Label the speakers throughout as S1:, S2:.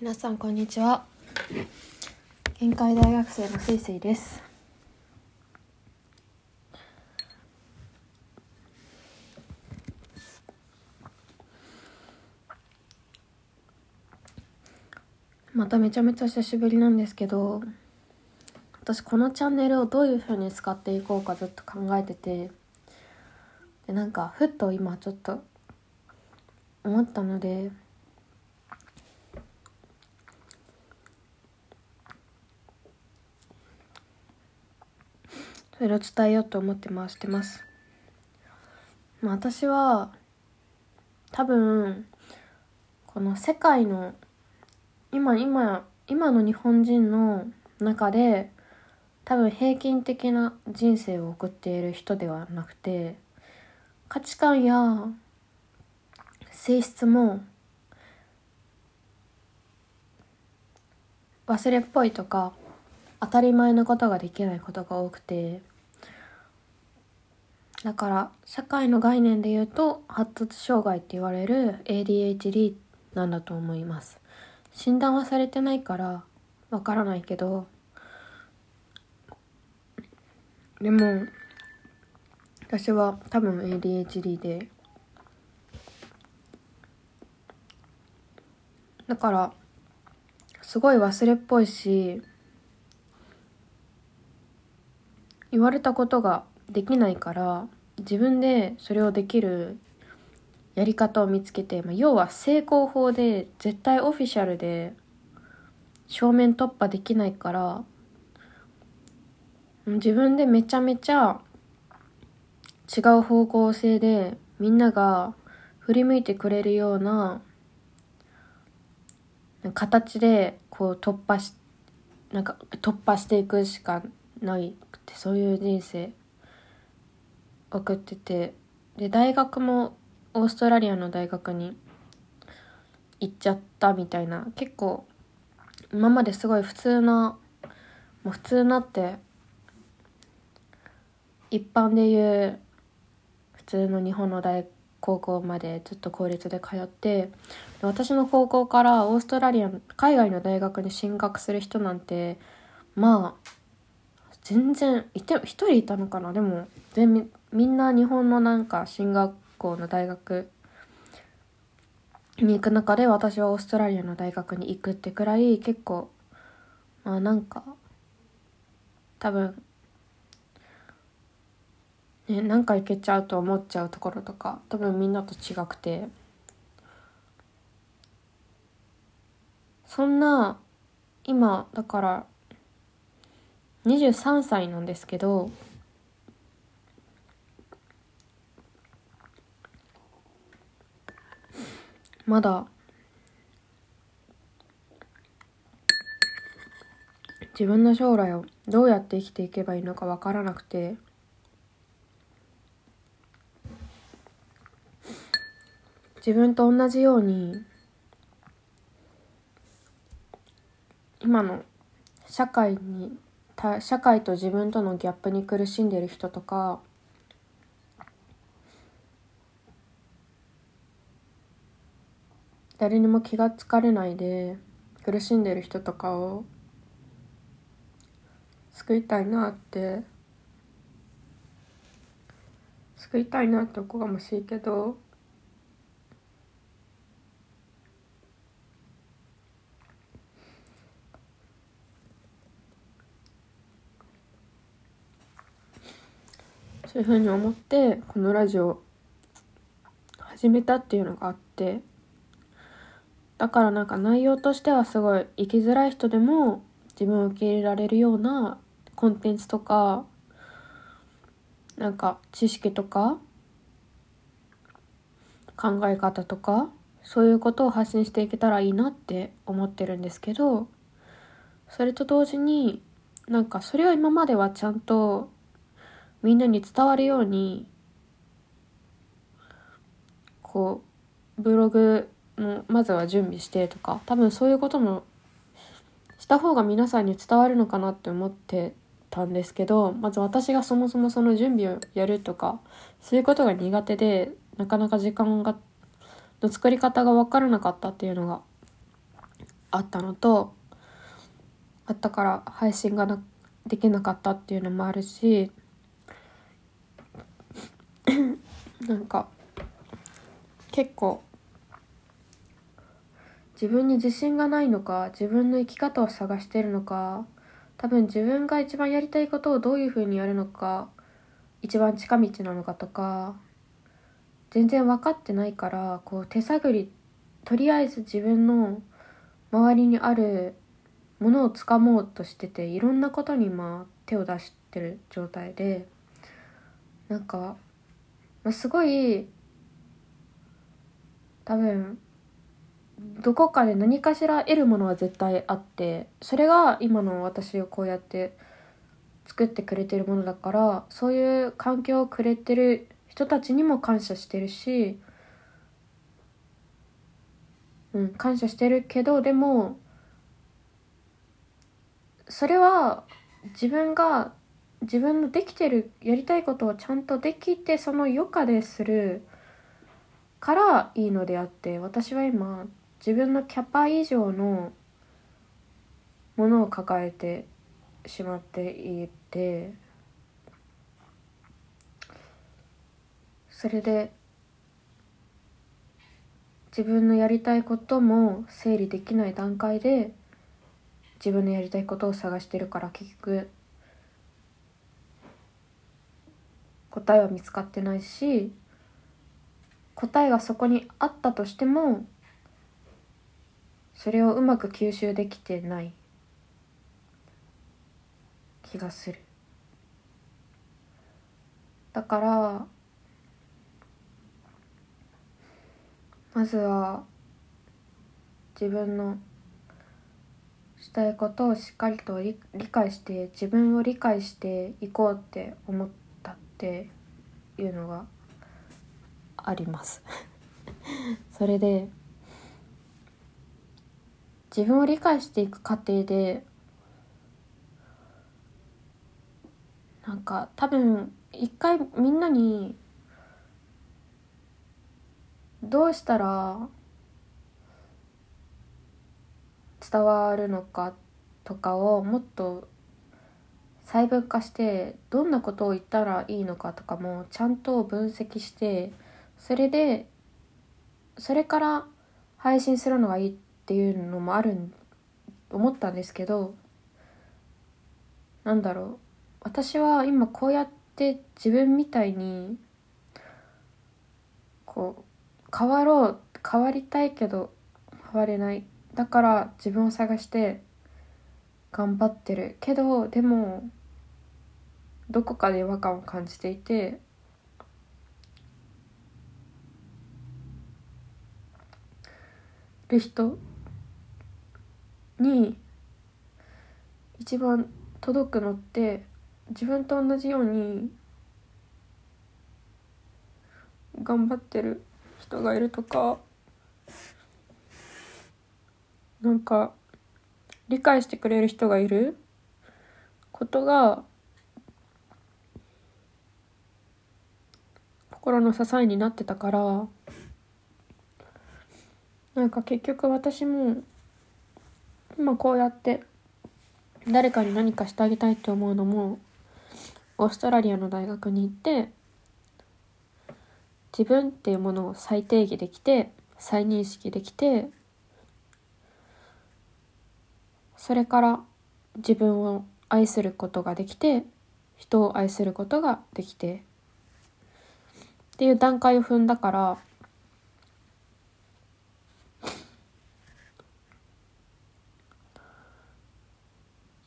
S1: 皆さんこんにちは。限界大学生のせいせいです。まためちゃめちゃ久しぶりなんですけど私このチャンネルをどういう風に使っていこうかずっと考えててでなんかふっと今ちょっと思ったのでそれを伝えようと思って回してます。まあ、私は多分この世界の今今今の日本人の中で多分平均的な人生を送っている人ではなくて価値観や性質も忘れっぽいとか当たり前のことができないことが多くてだから社会の概念で言うと発達障害って言われる ADHD なんだと思います。診断はされてないからわからないけどでも私は多分 ADHD で。だからすごい忘れっぽいし言われたことができないから自分でそれをできるやり方を見つけて、まあ、要は成功法で絶対オフィシャルで正面突破できないから自分でめちゃめちゃ違う方向性でみんなが振り向いてくれるような形でこう突破しなんか突破していくしかないくてそういう人生。送っててで大学もオーストラリアの大学に行っちゃったみたいな。結構今まですごい普通なもう普通なって一般でいう普通の日本の大高校までずっと公立で通って私の高校からオーストラリア海外の大学に進学する人なんてまあ全然いて一人いたのかな。でも全みんな日本のなんか進学校の大学に行く中で私はオーストラリアの大学に行くってくらい結構まあなんか多分ねなんか行けちゃうと思っちゃうところとか多分みんなと違くて。そんな今だから23歳なんですけどまだ。自分の将来をどうやって生きていけばいいのか分からなくて。自分と同じように今の社会に社会と自分とのギャップに苦しんでる人とか誰にも気がつかれないで苦しんでる人とかを救いたいなって救いたいなっておこがましいけどそういうふうに思ってこのラジオ始めたっていうのがあってだからなんか内容としてはすごい生きづらい人でも自分を受け入れられるようなコンテンツとかなんか知識とか考え方とかそういうことを発信していけたらいいなって思ってるんですけどそれと同時になんかそれを今まではちゃんとみんなに伝わるようにこうブログのまずは準備してとか多分そういうこともした方が皆さんに伝わるのかなって思ってたんですけどまず私がそもそもその準備をやるとかそういうことが苦手でなかなか時間がの作り方が分からなかったっていうのがあったのとあったから配信がなできなかったっていうのもあるし なんか結構自分に自信がないのか自分の生き方を探してるのか多分自分が一番やりたいことをどういうふうにやるのか一番近道なのかとか全然分かってないからこう手探りとりあえず自分の周りにあるものをつかもうとしてていろんなことにまあ手を出してる状態でなんか、まあ、すごい多分どこかで何かしら得るものは絶対あってそれが今の私をこうやって作ってくれてるものだからそういう環境をくれてる人たちにも感謝してるしうん感謝してるけどでもそれは自分が自分のできてるやりたいことをちゃんとできてその余暇でするからいいのであって私は今自分のキャパ以上のものを抱えてしまっていてそれで自分のやりたいことも整理できない段階で自分のやりたいことを探してるから結局答えは見つかってないし答えがそこにあったとしてもそれをうまく吸収できてない気がする。だからまずは自分のしたいことをしっかりと理解して自分を理解していこうって思ったっていうのがあります。それで自分を理解していく過程でなんか多分一回みんなにどうしたら伝わるのかとかをもっと細分化してどんなことを言ったらいいのかとかもちゃんと分析してそれでそれから配信するのがいいってっていうのもある思ったんですけどなんだろう。私は今こうやって自分みたいにこう変わろう変わりたいけど変われない。だから自分を探して頑張ってるけどでもどこかで違和感を感じていてる人に一番届くのって自分と同じように頑張ってる人がいるとかなんか理解してくれる人がいることが心の支えになってたからなんか結局私も今こうやって誰かに何かしてあげたいって思うのもオーストラリアの大学に行って自分っていうものを再定義できて再認識できてそれから自分を愛することができて人を愛することができてっていう段階を踏んだから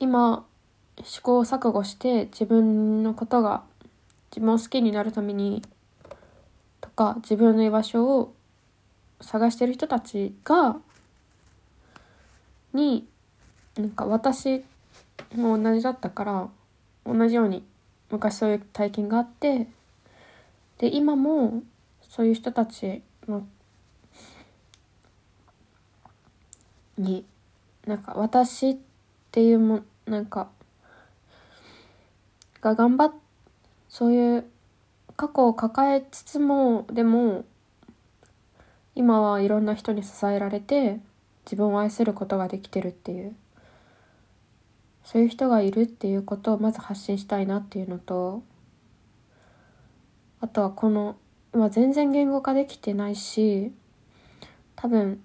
S1: 今試行錯誤して自分のことが自分を好きになるためにとか自分の居場所を探してる人たちがになんか私も同じだったから同じように昔そういう体験があってで今もそういう人たちのになんか私っていうもなんかが頑張っそういう過去を抱えつつもでも今はいろんな人に支えられて自分を愛することができてるっていうそういう人がいるっていうことをまず発信したいなっていうのとあとはこの今全然言語化できてないし多分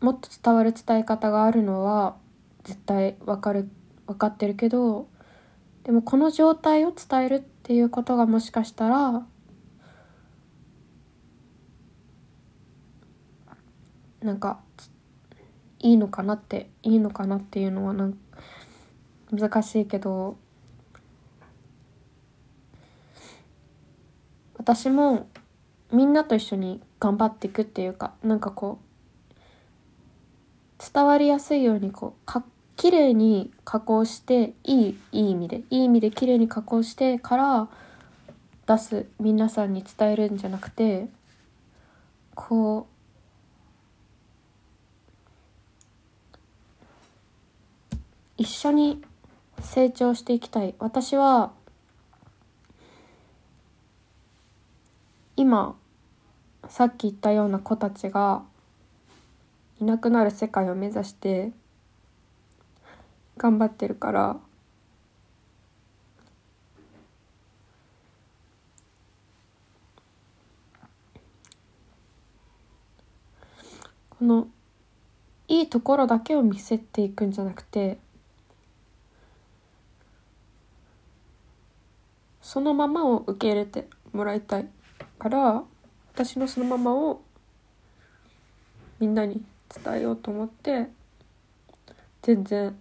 S1: もっと伝わる伝え方があるのは絶対わかる分かってるけどでもこの状態を伝えるっていうことがもしかしたらなんかいいのかなっていいのかなっていうのはなん難しいけど私もみんなと一緒に頑張っていくっていうかなんかこう伝わりやすいようにこうか綺麗に加工していいいい意味でいい意味で綺麗に加工してから出す皆さんに伝えるんじゃなくてこう一緒に成長していきたい。私は今さっき言ったような子たちがいなくなる世界を目指して頑張ってるから。このいいところだけを見せていくんじゃなくてそのままを受け入れてもらいたいから私のそのままをみんなに伝えようと思って全然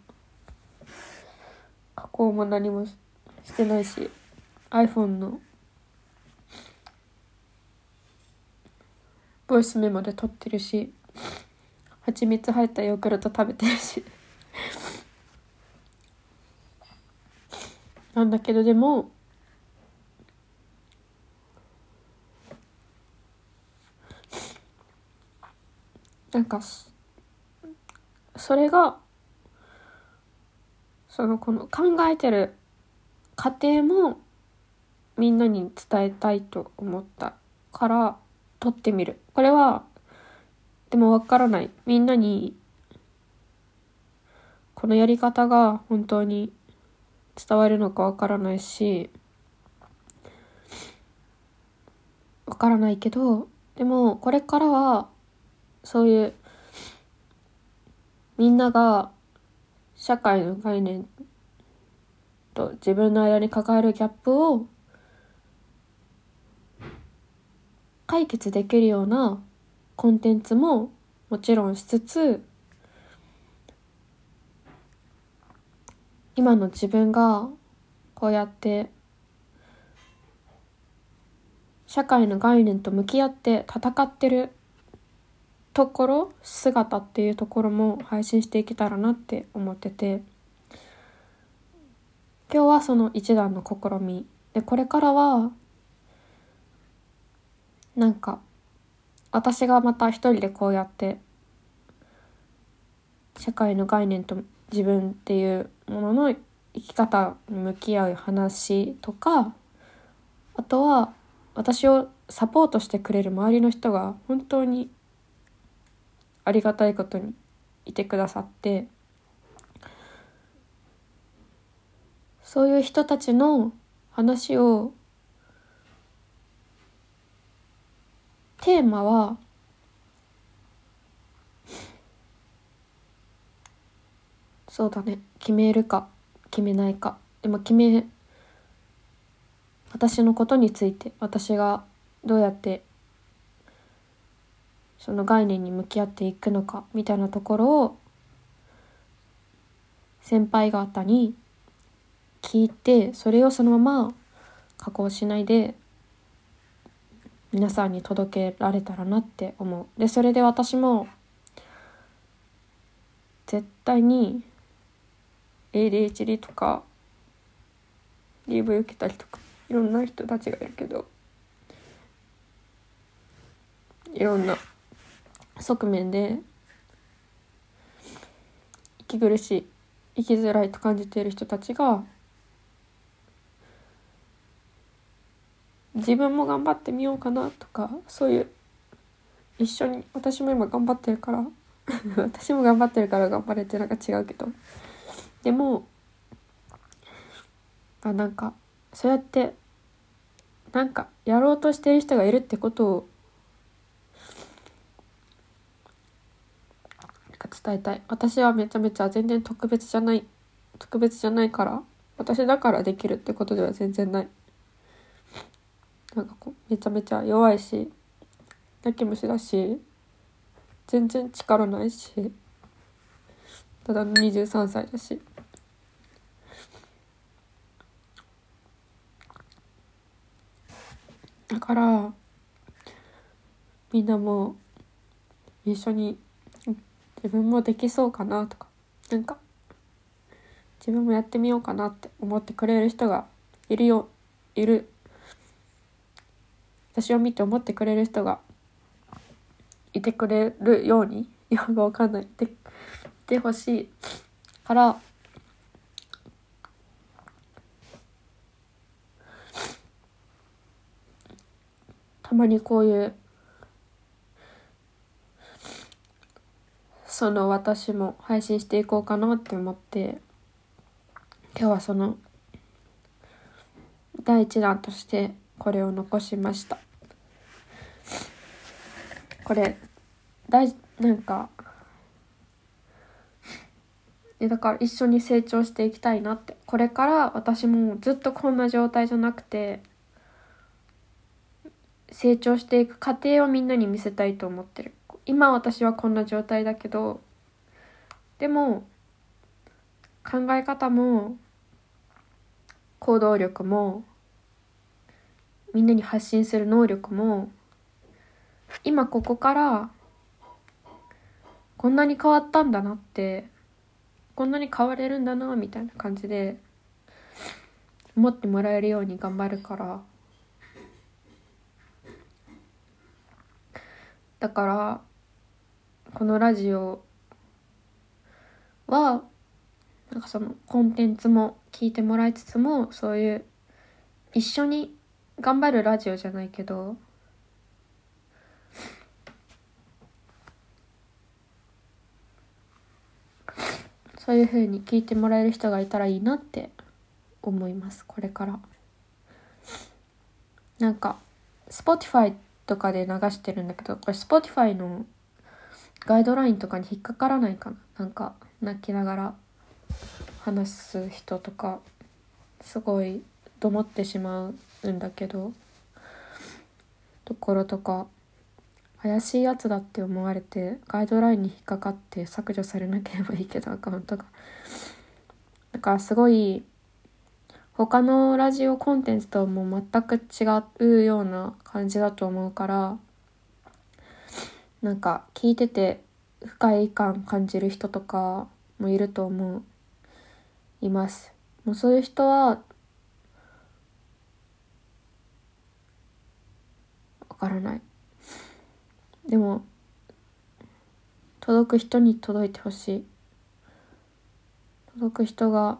S1: 加工も何もしてないし iPhone のボイスメモで撮ってるし蜂蜜入ったヨーグルト食べてるし。なんだけどでもなんかそれがそのこの考えてる過程もみんなに伝えたいと思ったから撮ってみる。これはでもわからない。みんなにこのやり方が本当に伝わるのかわからないしわからないけどでもこれからはそういうみんなが社会の概念と自分の間に抱えるギャップを解決できるようなコンテンツももちろんしつつ今の自分がこうやって社会の概念と向き合って戦ってるところ姿っていうところも配信していけたらなって思ってて。今日はその一段の試み。でこれからはなんか私がまた一人でこうやって社会の概念と自分っていうものの生き方に向き合う話とかあとは私をサポートしてくれる周りの人が本当にありがたいことにいてくださってそういう人たちの話をテーマはそうだね決めるか決めないか。でも決め私のことについて私がどうやってその概念に向き合っていくのかみたいなところを先輩方に聞いてそれをそのまま加工しないで皆さんに届けられたらなって思う。でそれで私も絶対に ADHD とか DV 受けたりとかいろんな人たちがいるけどいろんな側面で息苦しい生きづらいと感じている人たちが自分も頑張ってみようかなとかそういう一緒に私も今頑張ってるから 私も頑張ってるから頑張れってなんか違うけど。でもあなんかそうやってなんかやろうとしている人がいるってことを伝えたい。私はめちゃめちゃ全然特別じゃない特別じゃないから私だからできるってことでは全然ない。なんかこうめちゃめちゃ弱いし泣き虫だし全然力ないしただの23歳だし。だからみんなも一緒に自分もできそうかなとかなんか自分もやってみようかなって思ってくれる人がいるよいる。私を見て思ってくれる人がいてくれるように 今がわかんない。でいてほしいからたまにこういうその私も配信していこうかなって思って今日はその第一弾としてこれを残しました。これ大なんかだから一緒に成長していきたいなって。これから私もずっとこんな状態じゃなくて成長していく過程をみんなに見せたいと思ってる。今私はこんな状態だけどでも考え方も行動力もみんなに発信する能力も今ここからこんなに変わったんだなってこんなに変われるんだなみたいな感じで思ってもらえるように頑張るから。だからこのラジオはなんかそのコンテンツも聞いてもらいつつもそういう一緒に頑張るラジオじゃないけどそういう風に聞いてもらえる人がいたらいいなって思いますこれから。なんか Spotify とかで流してるんだけどこれ Spotify のガイドラインとかに引っかからないかな。なんか泣きながら話す人とかすごいどもってしまうんだけどところとか怪しいやつだって思われてガイドラインに引っかかって削除されなければいいけどアカウントが。だからすごい他のラジオコンテンツとも全く違うような感じだと思うからなんか聞いてて不快感感じる人とかもいると思ういます。もうそういう人はわからない。でも届く人に届いてほしい。届く人が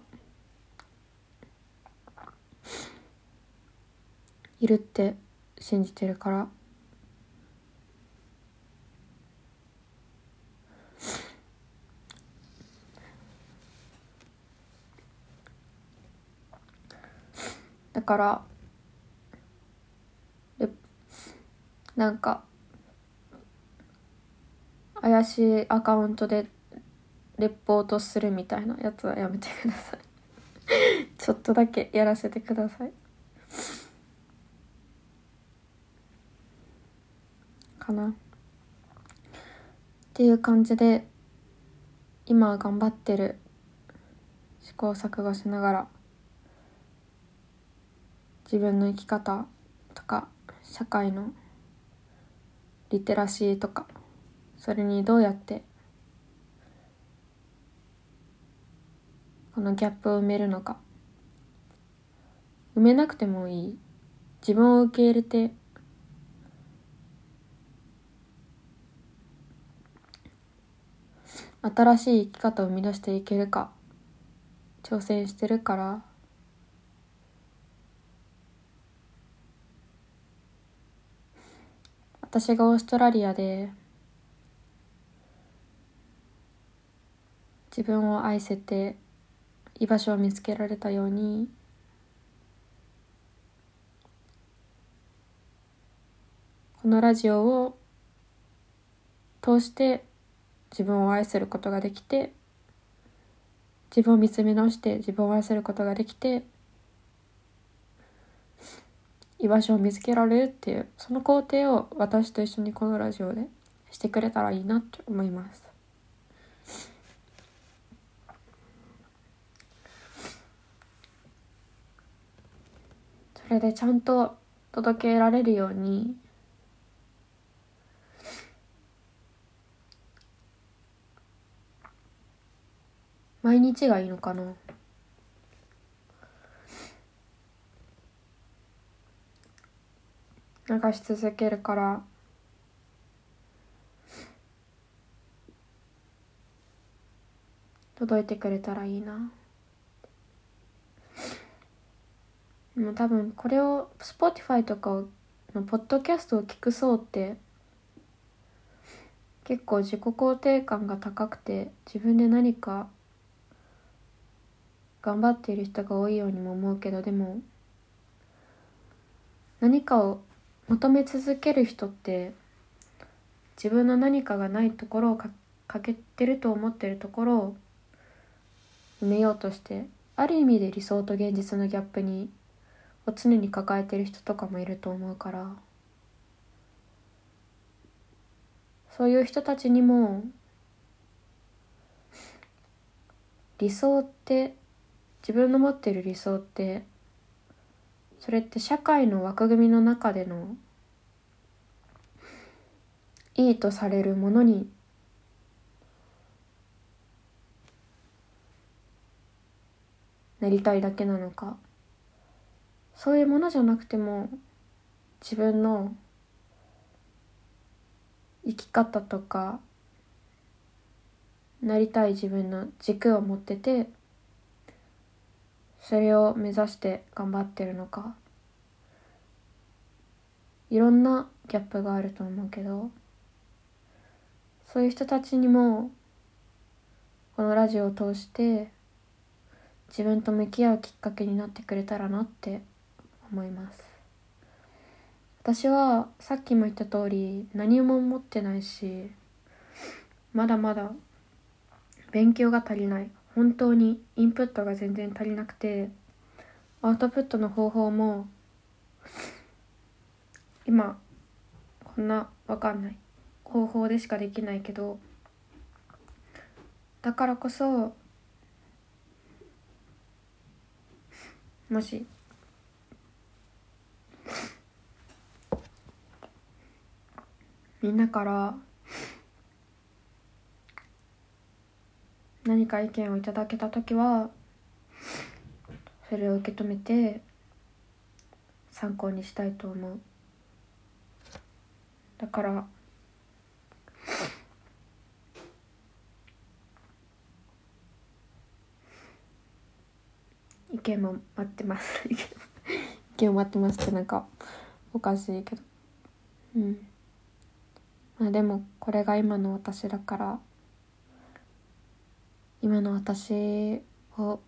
S1: いるって信じてるからだから。なんか怪しいアカウントでレポートするみたいなやつはやめてください。ちょっとだけやらせてください。かな。っていう感じで今頑張ってる試行錯誤しながら自分の生き方とか社会のリテラシーとかそれにどうやってこのギャップを埋めるのか。埋めなくてもいい。自分を受け入れて新しい生き方を生み出していけるか挑戦してるから私がオーストラリアで自分を愛せて居場所を見つけられたようにこのラジオを通して自分を愛することができて自分を見つめ直して自分を愛することができて居場所を見つけられるっていうその工程を私と一緒にこのラジオでしてくれたらいいなって思います。それでちゃんと届けられるように毎日がいいのかな？流し続けるから。届いてくれたらいいな。でも多分これを Spotify とかのポッドキャストを聞く層って結構自己肯定感が高くて自分で何か頑張っている人が多いようにも思うけどでも何かを求め続ける人って自分の何かがないところをかけてると思ってるところを埋めようとしてある意味で理想と現実のギャップにを常に抱えてる人とかもいると思うから。そういう人たちにも理想って自分の持ってる理想ってそれって社会の枠組みの中でのいいとされるものになりたいだけなのか。そういうものじゃなくても自分の生き方とかなりたい自分の軸を持っててそれを目指して頑張ってるのか。いろんなギャップがあると思うけどそういう人たちにもこのラジオを通して自分と向き合うきっかけになってくれたらなって思います。私はさっきも言った通り何も持ってないしまだまだ勉強が足りない。本当にインプットが全然足りなくてアウトプットの方法も今こんなわかんない。方法でしかできないけどだからこそもしみんなから何か意見をいただけた時はそれを受け止めて参考にしたいと思う。だから意見も待ってます。意見を待ってますってなんかおかしいけど。うん。まあでもこれが今の私だから。今の私を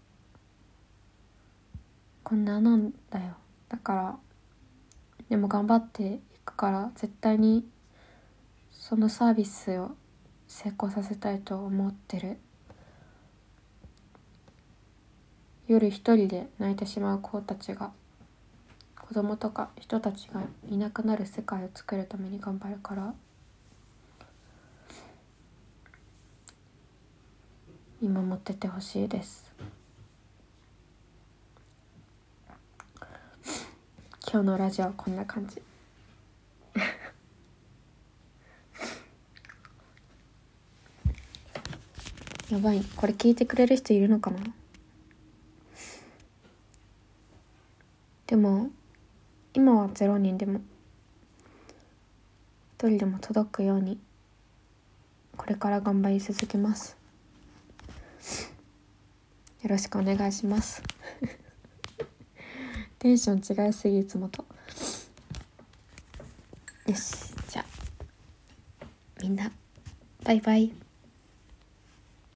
S1: こんななんだよ。だからでも頑張っていくから絶対にそのサービスを成功させたいと思ってる。夜一人で泣いてしまう子たちが子供とか人たちがいなくなる世界を作るために頑張るから。見守っててほしいです。今日のラジオはこんな感じ。やばい。これ聞いてくれる人いるのかな？でも今は0人でも一人でも届くようにこれから頑張り続けます。よろしくお願いします。テンション違いすぎいつもと。よしじゃあみんなバイバイ。